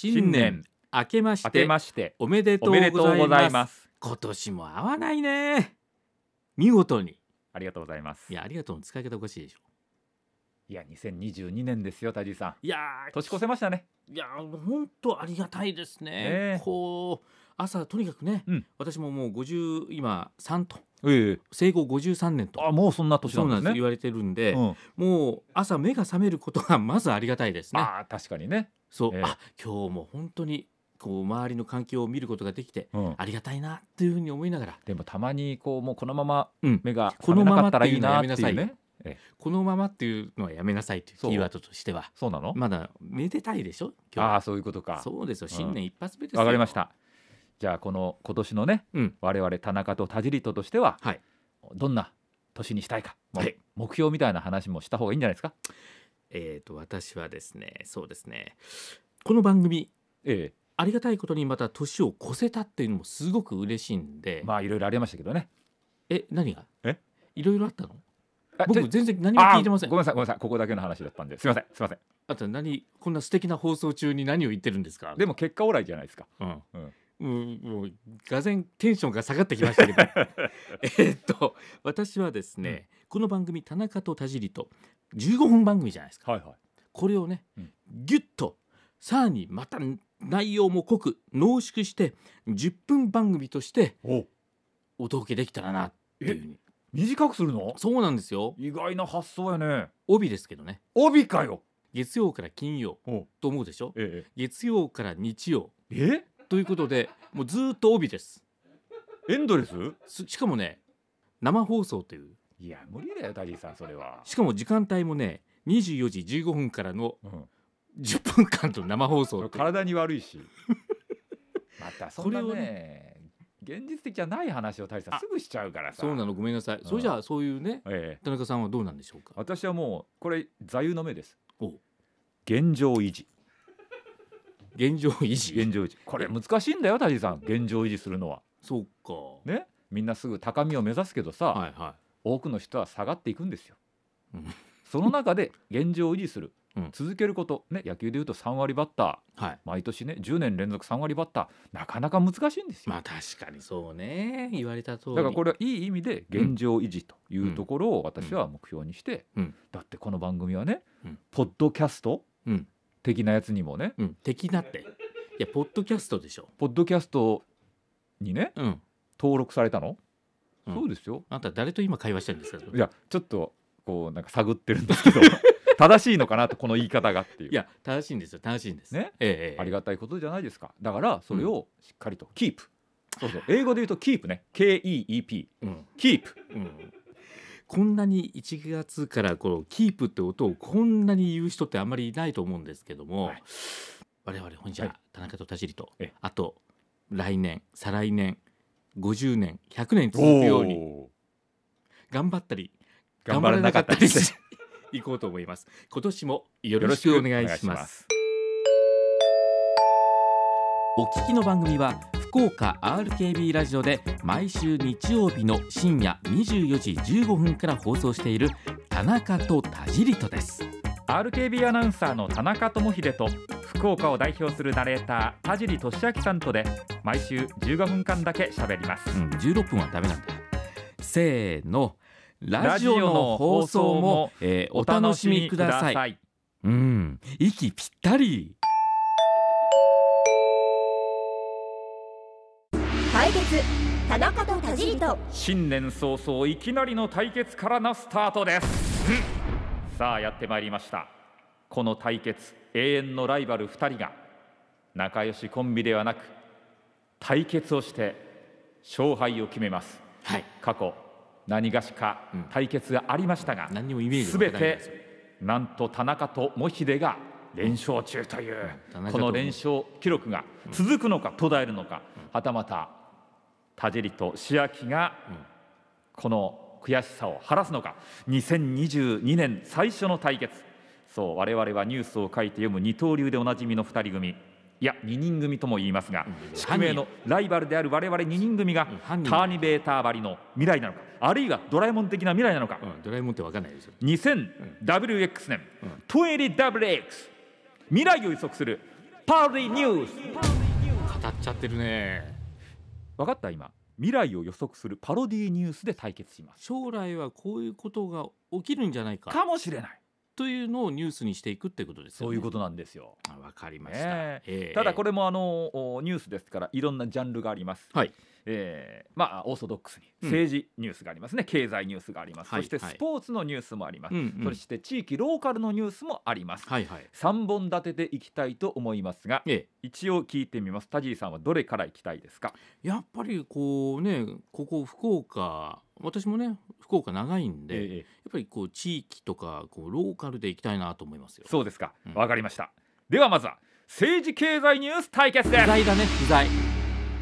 新年明けまし明けてましておめでとおうごございます。今年も合わないね。見事に。ありがとうございます。いやありがとうの使い方おかしいでしょ。いや2022年ですよ田地さん。いや年越せましたね。ーいや本当ありがたいですね。ねえ。こう朝とにかくね、うん。私ももう50今3と。ええ。生後53年と。あもうそんな年なんですね。言われてるんで、うん。もう朝目が覚めることがまずありがたいですね。ああ確かにね、そう、ええ。あ今日も本当にこう周りの環境を見ることができてうん、ありがたいなっていうふうに思いながら。でもたまにこうもうこのままうん。目がこのまま覚めなかったらいいなっていうね。このままっていうのはやめなさいというキーワードとしては。そうなの、まだめでたいでしょ？今日。ああはそういうことか。そうですよ。新年一発目ですよ。わかりました。じゃあこの今年のね、うん。我々田中と田尻ととしては、はい。どんな年にしたいか、はい。目標みたいな話もした方がいいんじゃないですか？えー、と私はですねそうですねこの番組えありがたいことにまた年を越せたっていうのもすごく嬉しいんで、えまあいろいろありましたけどね。え何が？え？いろいろあったの？僕全然何も聞いてません。あごめんなさいごめんなさい。ここだけの話だったんで。すいませんすいません。あと何？こんな素敵な放送中に何を言ってるんですか？でも結果オーライじゃないですか。うん。うん。うん、もうがぜんテンションが下がってきましたけど。えーっと私はですね、この番組「田中と田尻」と15分番組じゃないですか。はいはい。これをね、うん。ギュッとさらにまた内容も濃く濃縮して10分番組としてお。お届けできたらなっていうふうに。短くするの？そうなんですよ。意外な発想やね。帯ですけどね。帯かよ。月曜から金曜お。と思うでしょ？え月曜から日曜え？えということでもうずーっと帯です。エンドレス？すしかもね生放送といういや無理だよダディさんそれは、しかも時間帯もね24時15分からのうん、10分間と生放送体に悪いし。またそんなこれをね現実的じゃない話を大さんあすぐしちゃうからさ。そうなのごめんなさい、ん。それじゃあそういうねええ。田中さんはどうなんでしょうか？私はもうこれ座右の銘です。お現状維持。現状維持？現状維持。これ難しいんだよダディさん。現状維持するのは。そうか、ね？みんなすぐ高みを目指すけどさ、はいは多くの人は下がっていくんですよ。うん。その中で現状を維持する、うん。続けること。ね野球でいうと3割バッター。いはい。毎年ね10年連続3割バッター。なかなか難しいんですよ、まあ確かにそうね。言われた通り。だからこれはいい意味で現状維持というところを私は目標にして、うん。だってこの番組はね、うん。ポッドキャストうん。的なやつにもね。うん。敵だって。いやポッドキャストでしょ。ポッドキャストにねうん。登録されたの、うん。そうですよ。あなた誰と今会話してるんですか？いやちょっとこうなんか探ってるんですけど。正しいのかなとこの言い方がっていう。いや正しいんですよ。正しいんです。ね。ええええありがたいことじゃないですか。だからそれをしっかりとキープ、そうそう。英語で言うとキープね KEEP うん。キープうん。こんなに1月からこのキープって音をこんなに言う人ってあんまりいないと思うんですけども、はい。我々ほんじゃ、はい。田中と田尻とえ。あと来年再来年50年100年続くようにお頑張ったり頑張らなかったりしていこうと思います。今年もよよろしくお願いします。お聞きの番組は福岡 RKB ラジオで毎週日曜日の深夜24時15分から放送している田中と田尻とです。RKB アナウンサーの田中智秀と福岡を代表するナレーター田尻俊明さんとで毎週15分間だけ喋ります、うん、16分はダメなんだよ。せーの。ラジオの放送も、えーお楽しみください。い。うん。息ぴったり。対決田中と田尻と。新年早々いきなりの対決からのスタートです、さあやってまいりましたこの対決永遠のライバル2人が仲良しコンビではなく対決をして勝敗を決めます。はい。過去何がしかうん。対決がありましたが、何にもイメージすべがないんですよ。てなんと田中とモヒデが連勝中という、田中とこの連勝記録が続くのか途絶えるのか、はたまた田尻と千秋がうん。この悔しさを晴らすのか。2022年最初の対決そう我々はニュースを書いて読む二刀流でおなじみの2人組。いや2人組とも言いますが、うん。宿命のライバルである我々2人組が、ターニベーターばりの未来なのかあるいはドラえもん的な未来なのか、うん、ドラえもんってわかんないですよ。2000WX 年、うん。20WX 未来を予測するパロディニュース。語っちゃってるね。分かった？今。未来を予測するパロディニュースで対決します。将来はこういうことが起きるんじゃないか。かもしれないというのをニュースにしていくってことですよね。そういうことなんですよ。あわかりました、ねえ。えただこれもあのおニュースですからいろんなジャンルがあります、はい。えーまあオーソドックスにうん。政治ニュースがありますね、経済ニュースがあります、はいそしてスポーツのニュースもあります、うんうん。そして地域ローカルのニュースもあります、はいはい。3本立てでいきたいと思いますがええ。一応聞いてみます。田尻さんはどれからいきたいですか？やっぱりこうねここ福岡私もね福岡長いんで、やっええ。ぱりこう地域とかこうローカルで行きたいなと思いますよ。そうですか。うん。わかりました、ではまずは政治経済ニュース対決です。不在だね不在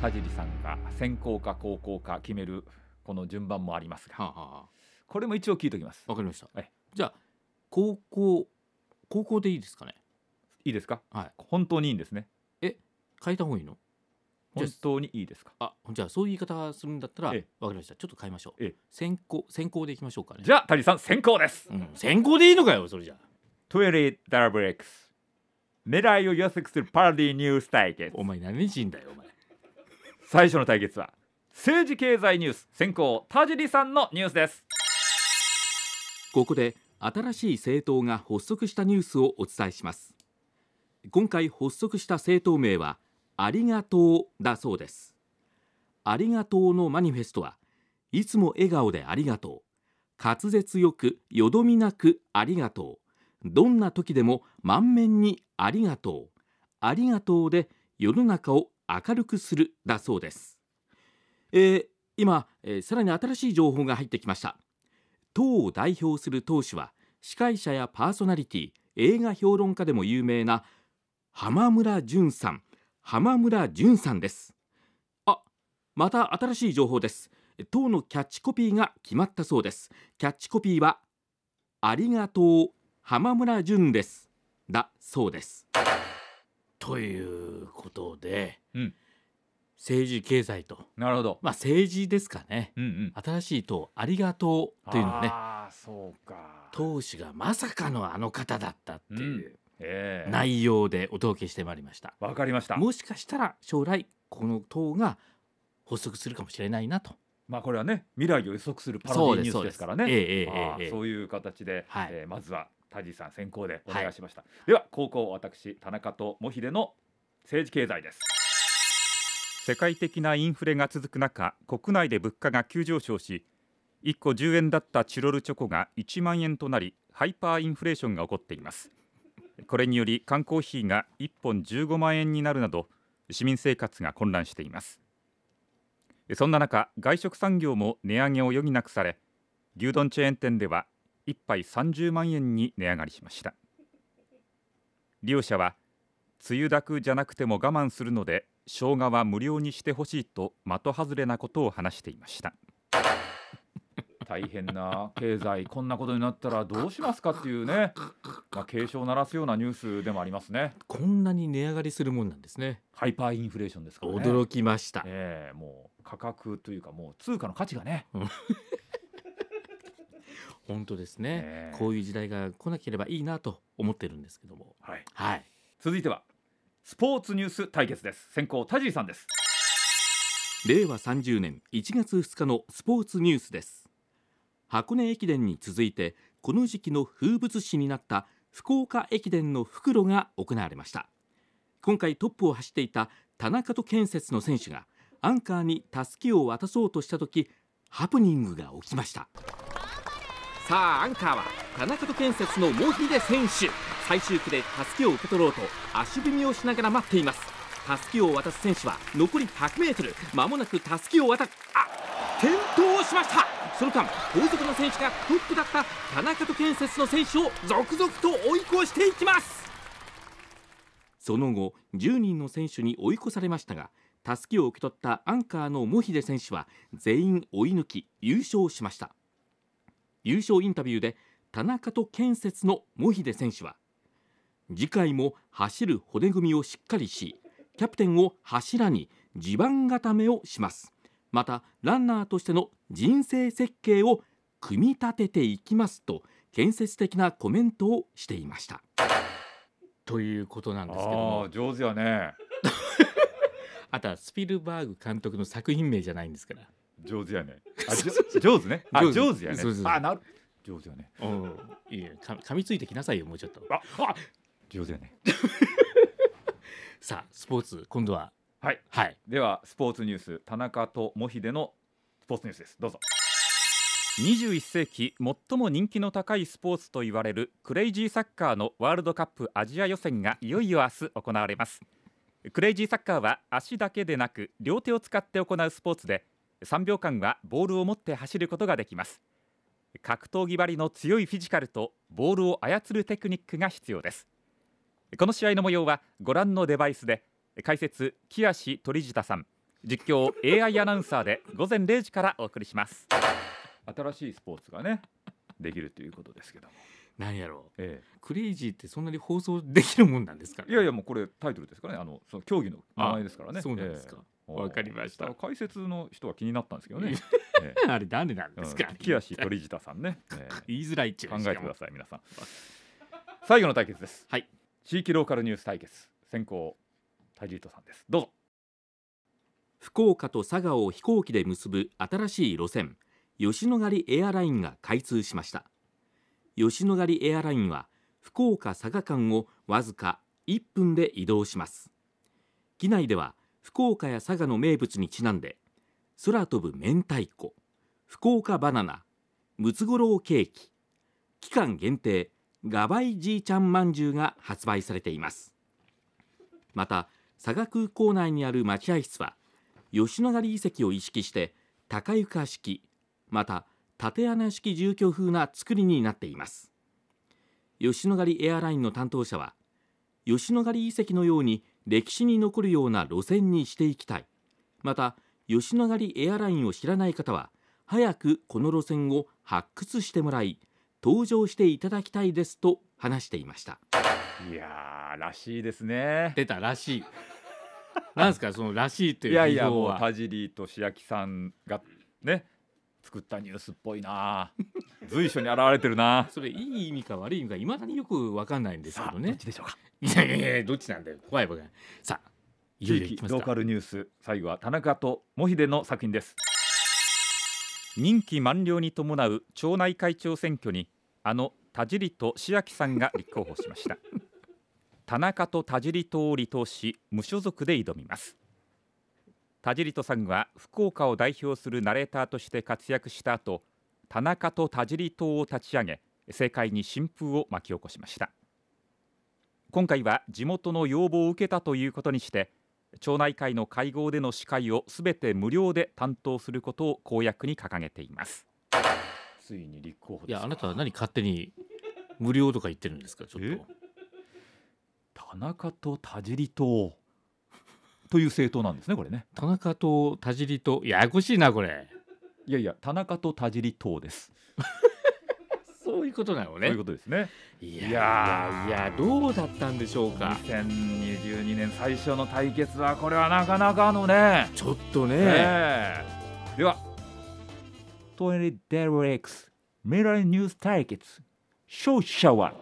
田尻さんが先行か後攻か決めるこの順番もありますがはあ、はこれも一応聞いておきます。あ、わかりました。はいじゃあ高校高校でいいですかね？いいですか？はい。本当にいいんですね。変えた方がいいの？本当にいいですか？あじゃあそういう言い方するんだったらわえ。かえりました。ちょっと変えましょう。ええ。先行先行でいきましょうかね。じゃあ谷さん先行です。うん、先行でいいのかよそれじゃ。トイレダラブレックス。狙いを予測するパロディニュース対決。お前何人だよお前。最初の対決は政治経済ニュース先行田尻さんのニュースです。ここで新しい政党が発足したニュースをお伝えします。今回発足した政党名はありがとうだそうです。ありがとうのマニフェストはいつも笑顔でありがとう。滑舌よくよどみなくありがとう。どんな時でも満面にありがとう。ありがとうで世の中を明るくするだそうです、えー今、えーさらに新しい情報が入ってきました。党を代表する党首は司会者やパーソナリティ映画評論家でも有名な浜村淳さん。浜村淳さんです。あまた新しい情報です。党のキャッチコピーが決まったそうです。キャッチコピーはありがとう浜村淳です。だそうです。ということで、うん。政治経済と。なるほど。まあ政治ですかね。うんうん。新しい党ありがとうというのね。ああそうか。党首がまさかのあの方だったっていうええ。内容でお届けしてまいりました、わかりました。もしかしたら将来この党が発足するかもしれないなと。まあこれはね未来を予測するパロディニュースですからね。そうですええそういう形で、はい。えーまずは田地さん先行でお願いしました、では高校私田中とモヒデの政治経済です。世界的なインフレが続く中国内で物価が急上昇し1個10円だったチロルチョコが1万円となりハイパーインフレーションが起こっていますこれにより缶コーヒーが1本15万円になるなど市民生活が混乱しています。そんな中外食産業も値上げを余儀なくされ牛丼チェーン店では1杯30万円に値上がりしました。利用者は梅雨だくじゃなくても我慢するので生姜は無料にしてほしいと的外れなことを話していました。大変な経済こんなことになったらどうしますかっていうね、まあ、警鐘を鳴らすようなニュースでもありますね。こんなに値上がりするもんなんですね。ハイパーインフレーションですからね。驚きました、ええもう価格というかもう通貨の価値がね、本当ですね、ええ。こういう時代が来なければいいなと思ってるんですけども。はい、はい。続いてはスポーツニュース対決です。先行田尻さんです。令和30年1月2日のスポーツニュースです箱根駅伝に続いてこの時期の風物詩になった福岡駅伝の復路が行われました。今回トップを走っていた田中と建設の選手がアンカーにたすきを渡そうとした時ハプニングが起きました。さあアンカーは田中と建設のモヒデ選手。最終区でたすきを受け取ろうと足踏みをしながら待っています。たすきを渡す選手は残り 100m 間もなくたすきを渡るあ転倒しました。その間後続の選手がトップだった田中と建設の選手を続々と追い越していきます。その後10人の選手に追い越されましたがたすきを受け取ったアンカーのモヒデ選手は全員追い抜き優勝しました。優勝インタビューで田中と建設のモヒデ選手は次回も走る骨組みをしっかりしキャプテンを柱に地盤固めをします。またランナーとしての人生設計を組み立てていきますと建設的なコメントをしていました。ということなんですけどあも。あ上手やね。あとはスピルバーグ監督の作品名じゃないんですから。上手やね。上手ね。あ上手。やね。そうそうそう。あなる。上手やね。う。んいいえか噛みついてきなさいよもうちょっと。ああ上手やね。さあスポーツ今度ははい。はい。ではスポーツニュース田中とモヒデのスポーツニュースです。どうぞ。21世紀最も人気の高いスポーツと言われるクレイジーサッカーのワールドカップアジア予選がいよいよ明日行われます。クレイジーサッカーは足だけでなく両手を使って行うスポーツで3秒間はボールを持って走ることができます。格闘技張りの強いフィジカルとボールを操るテクニックが必要です。この試合の模様はご覧のデバイスで解説木足鳥舌さん。実況 AI アナウンサーで午前0時からお送りします。新しいスポーツがねできるということですけども、何やろう。えクレイジーってそんなに放送できるもんなんですか、え、いやいやもうこれタイトルですからね。あのその競技の名前ですからね。あそうなんですか。ええ。わかりました。解説の人は気になったんですけどね、え あれ誰なんえですか、うん。木足鳥舌さんね、ええ。言いづらいっちゅう考えてください皆さん。最後の対決です。はい。地域ローカルニュース対決。先行タイジートさんです。どうぞ。福岡と佐賀を飛行機で結ぶ新しい路線吉野ヶ里エアラインが開通しました。吉野ヶ里エアラインは福岡佐賀間をわずか1分で移動します。機内では福岡や佐賀の名物にちなんで空飛ぶ明太子福岡バナナムツゴロウケーキ期間限定ガバイじいちゃんまんじゅうが発売されています。また佐賀空港内にある待合室は吉野ヶ里遺跡を意識して高床式また縦穴式住居風な作りになっています。吉野ヶ里エアラインの担当者は吉野ヶ里遺跡のように歴史に残るような路線にしていきたい。また吉野ヶ里エアラインを知らない方は早くこの路線を発掘してもらい登場していただきたいですと話していました。いやーらしいですね。出たらしい。なんですかそのらしいっていやいやもう田尻と千秋さんがね作ったニュースっぽいな。随所に現れてるな。それいい意味か悪い意味かいまだによくわかんないんですけどね。どっちでしょうか？いやいやいやどっちなんだよ？怖いわけさあいよローカルニュース最後は田中とモヒデの作品です。任期満了に伴う町内会長選挙にあの田尻と千秋さんが立候補しました田中と田尻党を離党し無所属で挑みます。田尻とさんは福岡を代表するナレーターとして活躍した後田中と田尻党を立ち上げ政界に新風を巻き起こしました。今回は地元の要望を受けたということにして町内会の会合での司会をすべて無料で担当することを公約に掲げています。ついに立候補いやあなたは何勝手に無料とか言ってるんですかちょっえ？と田中と田尻党という政党なんですねこれね。田中と田尻とややこしいなこれ。いやいや田中と田尻党です、そういうことなのね。そういうことですね。いやいいやどうだったんでしょうか。2022年最初の対決はこれはなかなかのね。ちょっとね、ええ。ではトイレデロ X 未来ニュース対決勝者は？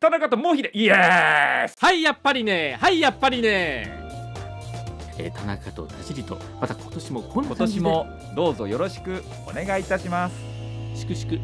田中とモヒでイエースはいやっぱりねはいやっぱりねえー田中と田尻とまた今年もこんな今感じで年もどうぞよろしくお願いいたしますしくしく